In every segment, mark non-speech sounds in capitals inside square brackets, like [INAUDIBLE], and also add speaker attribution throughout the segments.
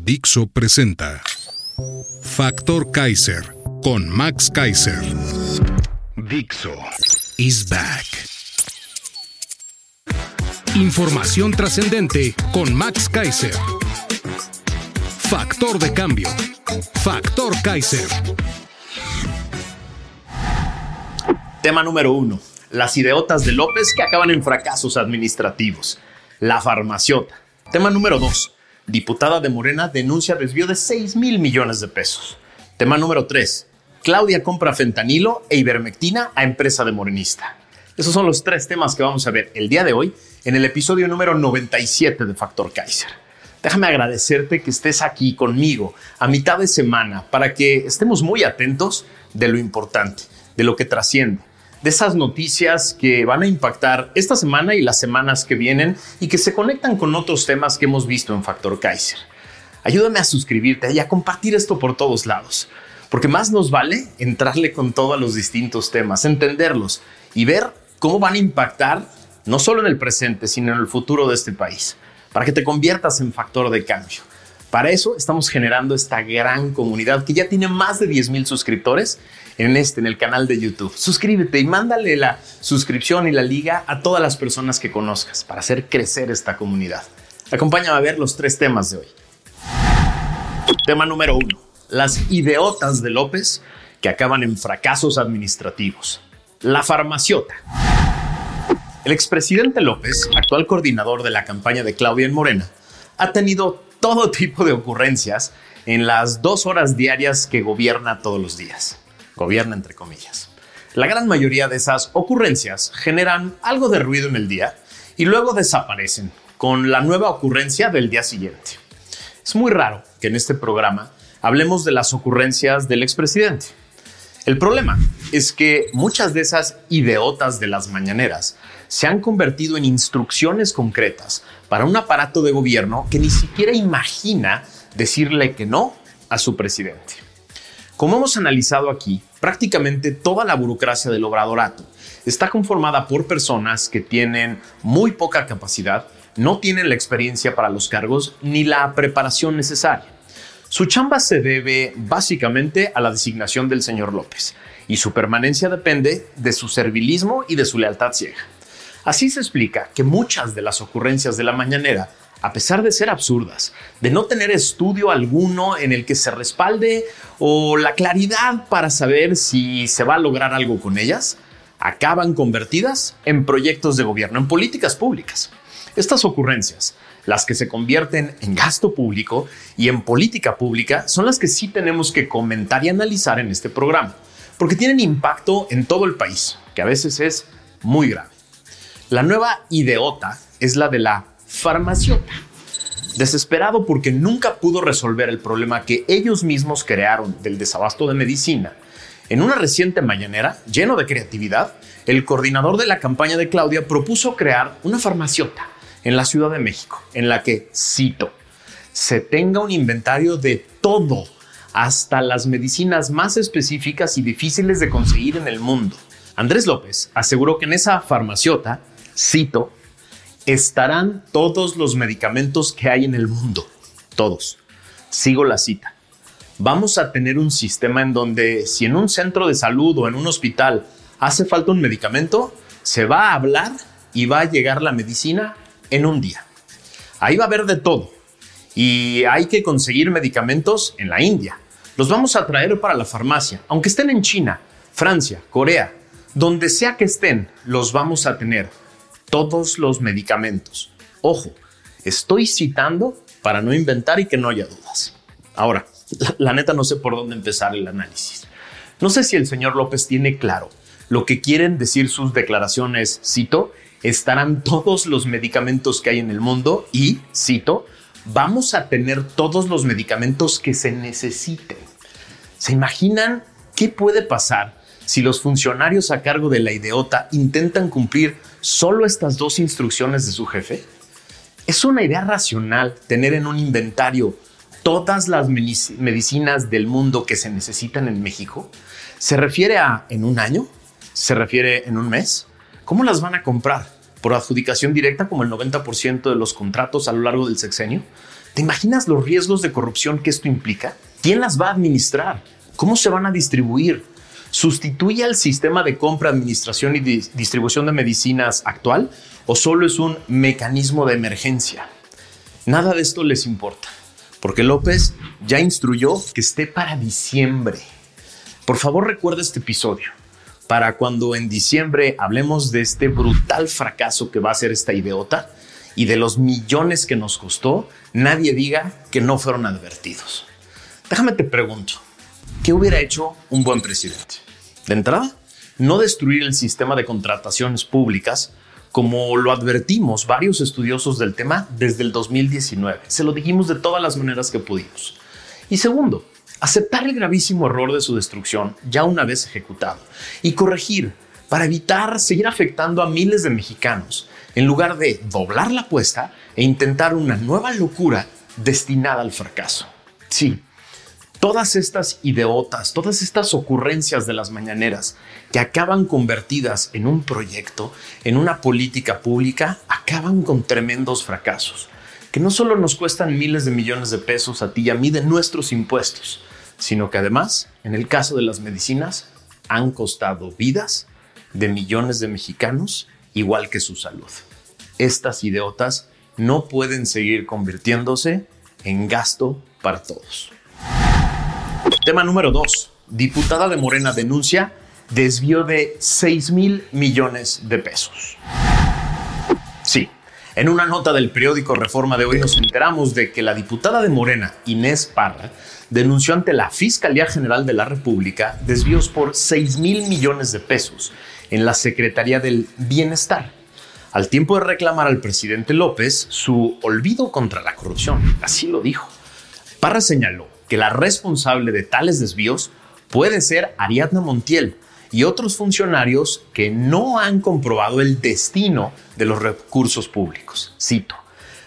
Speaker 1: Dixo presenta Factor Kaiser con Max Kaiser. Dixo is back. Información trascendente con Max Kaiser. Factor de cambio. Factor Kaiser.
Speaker 2: Tema número uno. Las ideotas de López que acaban en fracasos administrativos. La farmaciota. Tema número dos. Diputada de Morena denuncia desvío de 6 mil millones de pesos. Tema número 3. Claudia compra fentanilo e ivermectina a empresa de morenista. Esos son los tres temas que vamos a ver el día de hoy en el episodio número 97 de Factor Kaiser. Déjame agradecerte que estés aquí conmigo a mitad de semana para que estemos muy atentos de lo importante, de lo que trasciende, de esas noticias que van a impactar esta semana y las semanas que vienen y que se conectan con otros temas que hemos visto en Factor Kaiser. Ayúdame a suscribirte y a compartir esto por todos lados, porque más nos vale entrarle con todos los distintos temas, entenderlos y ver cómo van a impactar no solo en el presente, sino en el futuro de este país para que te conviertas en factor de cambio. Para eso estamos generando esta gran comunidad que ya tiene más de 10 mil suscriptores en este, en el canal de YouTube. Suscríbete y mándale la suscripción y la liga a todas las personas que conozcas para hacer crecer esta comunidad. Acompáñame a ver los tres temas de hoy. Tema número uno. Las ideotas de López que acaban en fracasos administrativos. La farmaciota. El expresidente López, actual coordinador de la campaña de Claudia en Morena, ha tenido todo tipo de ocurrencias en las dos horas diarias que gobierna todos los días. Gobierna entre comillas. La gran mayoría de esas ocurrencias generan algo de ruido en el día y luego desaparecen con la nueva ocurrencia del día siguiente. Es muy raro que en este programa hablemos de las ocurrencias del expresidente. El problema es que muchas de esas ideotas de las mañaneras se han convertido en instrucciones concretas para un aparato de gobierno que ni siquiera imagina decirle que no a su presidente. Como hemos analizado aquí, prácticamente toda la burocracia del obradorato está conformada por personas que tienen muy poca capacidad, no tienen la experiencia para los cargos ni la preparación necesaria. Su chamba se debe básicamente a la designación del señor López y su permanencia depende de su servilismo y de su lealtad ciega. Así se explica que muchas de las ocurrencias de la mañanera, a pesar de ser absurdas, de no tener estudio alguno en el que se respalde o la claridad para saber si se va a lograr algo con ellas, acaban convertidas en proyectos de gobierno, en políticas públicas. Estas ocurrencias, las que se convierten en gasto público y en política pública, son las que sí tenemos que comentar y analizar en este programa, porque tienen impacto en todo el país, que a veces es muy grave. La nueva ideota es la de la farmaciota. Desesperado porque nunca pudo resolver el problema que ellos mismos crearon del desabasto de medicina, en una reciente mañanera, lleno de creatividad, el coordinador de la campaña de Claudia propuso crear una farmaciota en la Ciudad de México, en la que, cito, se tenga un inventario de todo, hasta las medicinas más específicas y difíciles de conseguir en el mundo. Andrés López aseguró que en esa farmaciota cito, estarán todos los medicamentos que hay en el mundo. Todos. Sigo la cita. Vamos a tener un sistema en donde si en un centro de salud o en un hospital hace falta un medicamento, se va a hablar y va a llegar la medicina en un día. Ahí va a haber de todo. Y hay que conseguir medicamentos en la India. Los vamos a traer para la farmacia, aunque estén en China, Francia, Corea, donde sea que estén, los vamos a tener todos los medicamentos. Ojo, estoy citando para no inventar y que no haya dudas. Ahora, la, neta no sé por dónde empezar el análisis. No sé si el señor López tiene claro lo que quieren decir sus declaraciones, cito, estarán todos los medicamentos que hay en el mundo y, cito, vamos a tener todos los medicamentos que se necesiten. ¿Se imaginan qué puede pasar si los funcionarios a cargo de la ideota intentan cumplir solo estas dos instrucciones de su jefe? ¿Es una idea racional tener en un inventario todas las medicinas del mundo que se necesitan en México? ¿Se refiere a en un año? ¿Se refiere en un mes? ¿Cómo las van a comprar? ¿Por adjudicación directa como el 90% de los contratos a lo largo del sexenio? ¿Te imaginas los riesgos de corrupción que esto implica? ¿Quién las va a administrar? ¿Cómo se van a distribuir? ¿Sustituye al sistema de compra, administración y distribución de medicinas actual o solo es un mecanismo de emergencia? Nada de esto les importa, porque López ya instruyó que esté para diciembre. Por favor, recuerda este episodio para cuando en diciembre hablemos de este brutal fracaso que va a ser esta idiota y de los millones que nos costó, nadie diga que no fueron advertidos. Déjame te pregunto, ¿qué hubiera hecho un buen presidente? De entrada, no destruir el sistema de contrataciones públicas como lo advertimos varios estudiosos del tema desde el 2019. Se lo dijimos de todas las maneras que pudimos. Y segundo, aceptar el gravísimo error de su destrucción ya una vez ejecutado y corregir para evitar seguir afectando a miles de mexicanos en lugar de doblar la apuesta e intentar una nueva locura destinada al fracaso. Sí, todas estas ideotas, todas estas ocurrencias de las mañaneras que acaban convertidas en un proyecto, en una política pública, acaban con tremendos fracasos, que no solo nos cuestan miles de millones de pesos a ti y a mí de nuestros impuestos, sino que además, en el caso de las medicinas, han costado vidas de millones de mexicanos, igual que su salud. Estas ideotas no pueden seguir convirtiéndose en gasto para todos. Tema número 2. Diputada de Morena denuncia desvío de 6 mil millones de pesos. Sí, en una nota del periódico Reforma de hoy nos enteramos de que la diputada de Morena, Inés Parra, denunció ante la Fiscalía General de la República desvíos por 6 mil millones de pesos en la Secretaría del Bienestar, al tiempo de reclamar al presidente López su olvido contra la corrupción. Así lo dijo. Parra señaló que la responsable de tales desvíos puede ser Ariadna Montiel y otros funcionarios que no han comprobado el destino de los recursos públicos. Cito,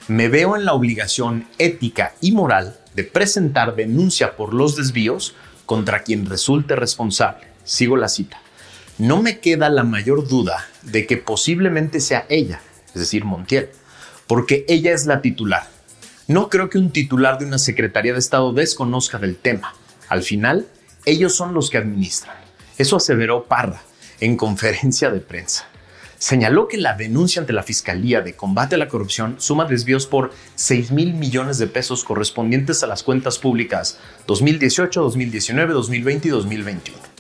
Speaker 2: me veo en la obligación ética y moral de presentar denuncia por los desvíos contra quien resulte responsable. Sigo la cita. No me queda la mayor duda de que posiblemente sea ella, es decir, Montiel, porque ella es la titular no creo que un titular de una Secretaría de Estado desconozca del tema. Al final, ellos son los que administran. Eso aseveró Parra en conferencia de prensa. Señaló que la denuncia ante la Fiscalía de Combate a la Corrupción suma desvíos por 6 mil millones de pesos correspondientes a las cuentas públicas 2018, 2019, 2020 y 2021.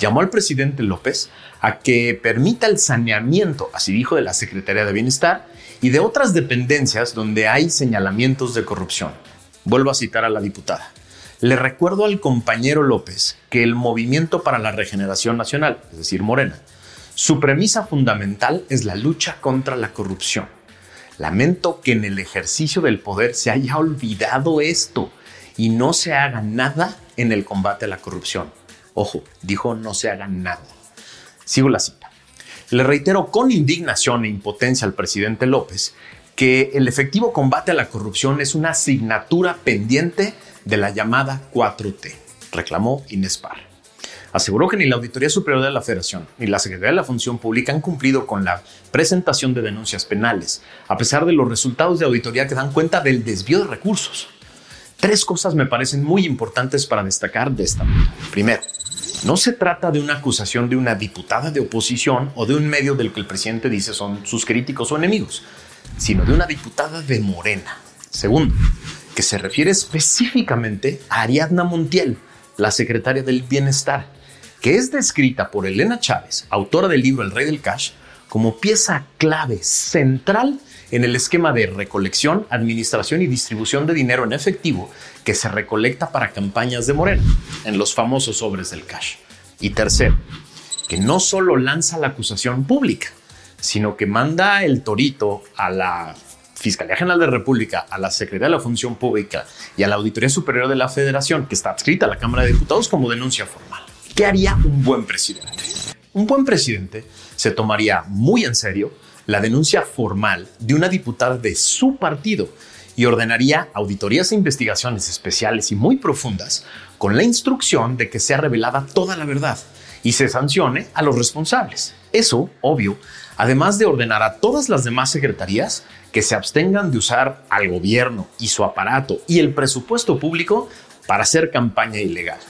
Speaker 2: Llamó al presidente López a que permita el saneamiento, así dijo, de la Secretaría de Bienestar y de otras dependencias donde hay señalamientos de corrupción. Vuelvo a citar a la diputada. Le recuerdo al compañero López que el Movimiento para la Regeneración Nacional, es decir, Morena, su premisa fundamental es la lucha contra la corrupción. Lamento que en el ejercicio del poder se haya olvidado esto y no se haga nada en el combate a la corrupción. Ojo, dijo no se haga nada. Sigo la cita. Le reitero con indignación e impotencia al presidente López que el efectivo combate a la corrupción es una asignatura pendiente de la llamada 4T, reclamó Inés Parra. Aseguró que ni la Auditoría Superior de la Federación ni la Secretaría de la Función Pública han cumplido con la presentación de denuncias penales, a pesar de los resultados de auditoría que dan cuenta del desvío de recursos. Tres cosas me parecen muy importantes para destacar de esta nota. Primero, no se trata de una acusación de una diputada de oposición o de un medio del que el presidente dice son sus críticos o enemigos, sino de una diputada de Morena. Segundo, que se refiere específicamente a Ariadna Montiel, la secretaria del Bienestar, que es descrita por Elena Chávez, autora del libro El Rey del Cash, como pieza clave, central en el esquema de recolección, administración y distribución de dinero en efectivo que se recolecta para campañas de Morena, en los famosos sobres del cash. Y tercero, que no solo lanza la acusación pública, sino que manda el torito a la Fiscalía General de la República, a la Secretaría de la Función Pública y a la Auditoría Superior de la Federación, que está adscrita a la Cámara de Diputados como denuncia formal. ¿Qué haría un buen presidente? Un buen presidente se tomaría muy en serio la denuncia formal de una diputada de su partido y ordenaría auditorías e investigaciones especiales y muy profundas con la instrucción de que sea revelada toda la verdad y se sancione a los responsables. Eso, obvio, además de ordenar a todas las demás secretarías que se abstengan de usar al gobierno y su aparato y el presupuesto público para hacer campaña ilegal.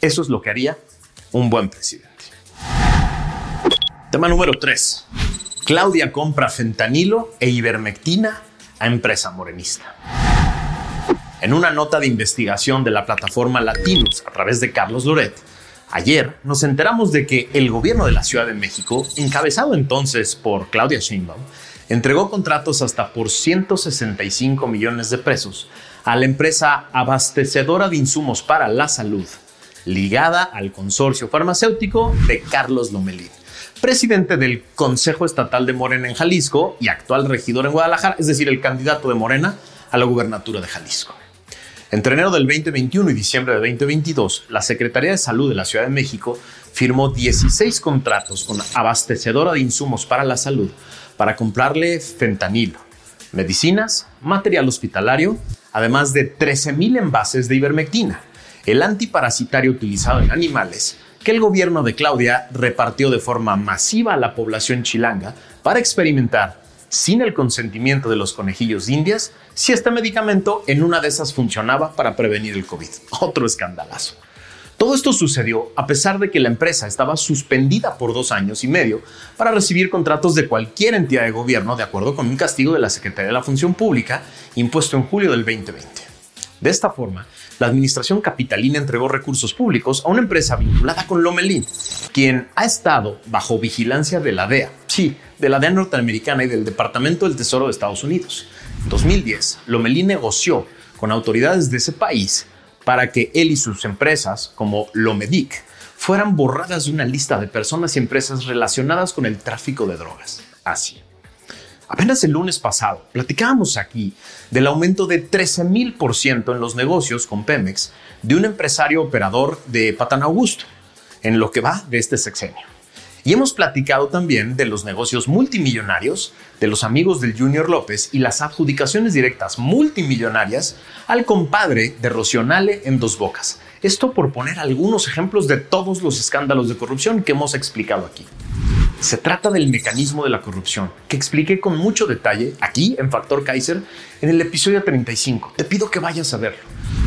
Speaker 2: Eso es lo que haría un buen presidente. Tema número 3. Claudia compra fentanilo e ivermectina a empresa morenista. En una nota de investigación de la plataforma Latinos a través de Carlos Loret, ayer nos enteramos de que el gobierno de la Ciudad de México, encabezado entonces por Claudia Sheinbaum, entregó contratos hasta por 165 millones de pesos a la empresa abastecedora de insumos para la salud, ligada al consorcio farmacéutico de Carlos Lomelín, presidente del Consejo Estatal de Morena en Jalisco y actual regidor en Guadalajara, es decir, el candidato de Morena a la gubernatura de Jalisco. Entre enero del 2021 y diciembre de 2022, la Secretaría de Salud de la Ciudad de México firmó 16 contratos con abastecedora de insumos para la salud para comprarle fentanilo, medicinas, material hospitalario, además de 13.000 envases de ivermectina, el antiparasitario utilizado en animales que el gobierno de Claudia repartió de forma masiva a la población chilanga para experimentar, sin el consentimiento de los conejillos de indias, si este medicamento en una de esas funcionaba para prevenir el COVID. [LAUGHS] Otro escandalazo. Todo esto sucedió a pesar de que la empresa estaba suspendida por dos años y medio para recibir contratos de cualquier entidad de gobierno de acuerdo con un castigo de la Secretaría de la Función Pública impuesto en julio del 2020. De esta forma, la administración capitalina entregó recursos públicos a una empresa vinculada con Lomelín, quien ha estado bajo vigilancia de la DEA, sí, de la DEA norteamericana y del Departamento del Tesoro de Estados Unidos. En 2010, Lomelín negoció con autoridades de ese país para que él y sus empresas, como Lomedic, fueran borradas de una lista de personas y empresas relacionadas con el tráfico de drogas. Así. Apenas el lunes pasado platicábamos aquí del aumento de 13 mil por ciento en los negocios con Pemex de un empresario operador de Patán Augusto, en lo que va de este sexenio. Y hemos platicado también de los negocios multimillonarios de los amigos del Junior López y las adjudicaciones directas multimillonarias al compadre de Rocionale en Dos Bocas. Esto por poner algunos ejemplos de todos los escándalos de corrupción que hemos explicado aquí. Se trata del mecanismo de la corrupción, que expliqué con mucho detalle aquí en Factor Kaiser en el episodio 35. Te pido que vayas a verlo,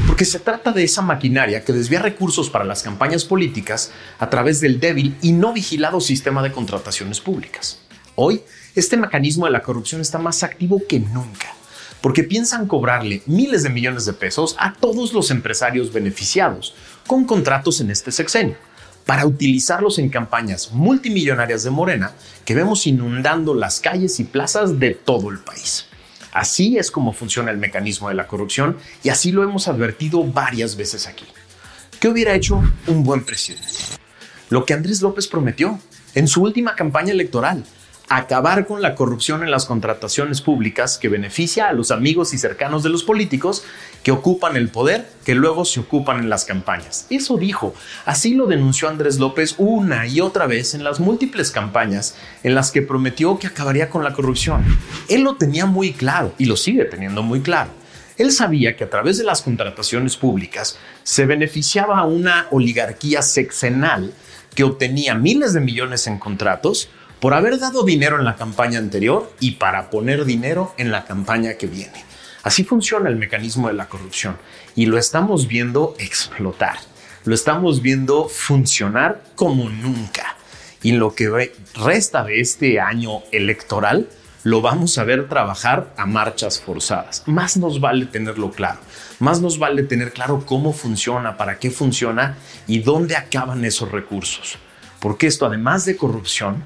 Speaker 2: porque se trata de esa maquinaria que desvía recursos para las campañas políticas a través del débil y no vigilado sistema de contrataciones públicas. Hoy, este mecanismo de la corrupción está más activo que nunca, porque piensan cobrarle miles de millones de pesos a todos los empresarios beneficiados con contratos en este sexenio para utilizarlos en campañas multimillonarias de Morena que vemos inundando las calles y plazas de todo el país. Así es como funciona el mecanismo de la corrupción y así lo hemos advertido varias veces aquí. ¿Qué hubiera hecho un buen presidente? Lo que Andrés López prometió en su última campaña electoral, acabar con la corrupción en las contrataciones públicas que beneficia a los amigos y cercanos de los políticos que ocupan el poder, que luego se ocupan en las campañas. Eso dijo, así lo denunció Andrés López una y otra vez en las múltiples campañas en las que prometió que acabaría con la corrupción. Él lo tenía muy claro y lo sigue teniendo muy claro. Él sabía que a través de las contrataciones públicas se beneficiaba a una oligarquía sexenal que obtenía miles de millones en contratos por haber dado dinero en la campaña anterior y para poner dinero en la campaña que viene. Así funciona el mecanismo de la corrupción y lo estamos viendo explotar, lo estamos viendo funcionar como nunca. Y lo que resta de este año electoral, lo vamos a ver trabajar a marchas forzadas. Más nos vale tenerlo claro, más nos vale tener claro cómo funciona, para qué funciona y dónde acaban esos recursos. Porque esto, además de corrupción,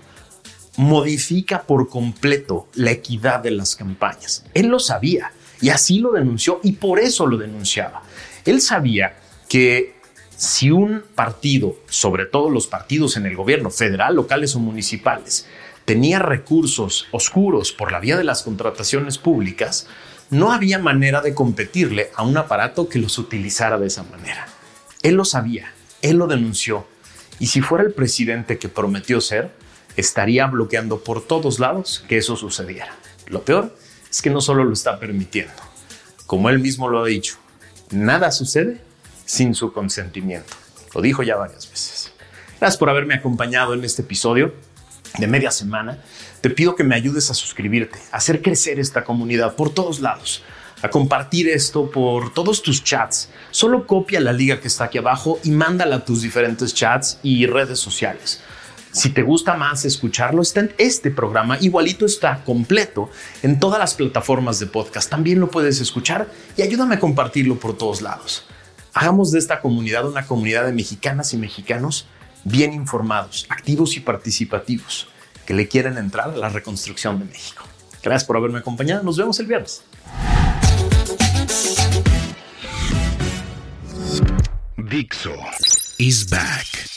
Speaker 2: modifica por completo la equidad de las campañas. Él lo sabía y así lo denunció y por eso lo denunciaba. Él sabía que si un partido, sobre todo los partidos en el gobierno federal, locales o municipales, tenía recursos oscuros por la vía de las contrataciones públicas, no había manera de competirle a un aparato que los utilizara de esa manera. Él lo sabía, él lo denunció, y si fuera el presidente que prometió ser, estaría bloqueando por todos lados que eso sucediera. Lo peor es que no solo lo está permitiendo, como él mismo lo ha dicho, nada sucede sin su consentimiento. Lo dijo ya varias veces. Gracias por haberme acompañado en este episodio de media semana. Te pido que me ayudes a suscribirte, a hacer crecer esta comunidad por todos lados, a compartir esto por todos tus chats. Solo copia la liga que está aquí abajo y mándala a tus diferentes chats y redes sociales. Si te gusta más escucharlo, está en este programa, igualito está completo en todas las plataformas de podcast. También lo puedes escuchar y ayúdame a compartirlo por todos lados. Hagamos de esta comunidad una comunidad de mexicanas y mexicanos bien informados, activos y participativos, que le quieren entrar a la reconstrucción de México. Gracias por haberme acompañado. Nos vemos el viernes.
Speaker 1: Dixo is back.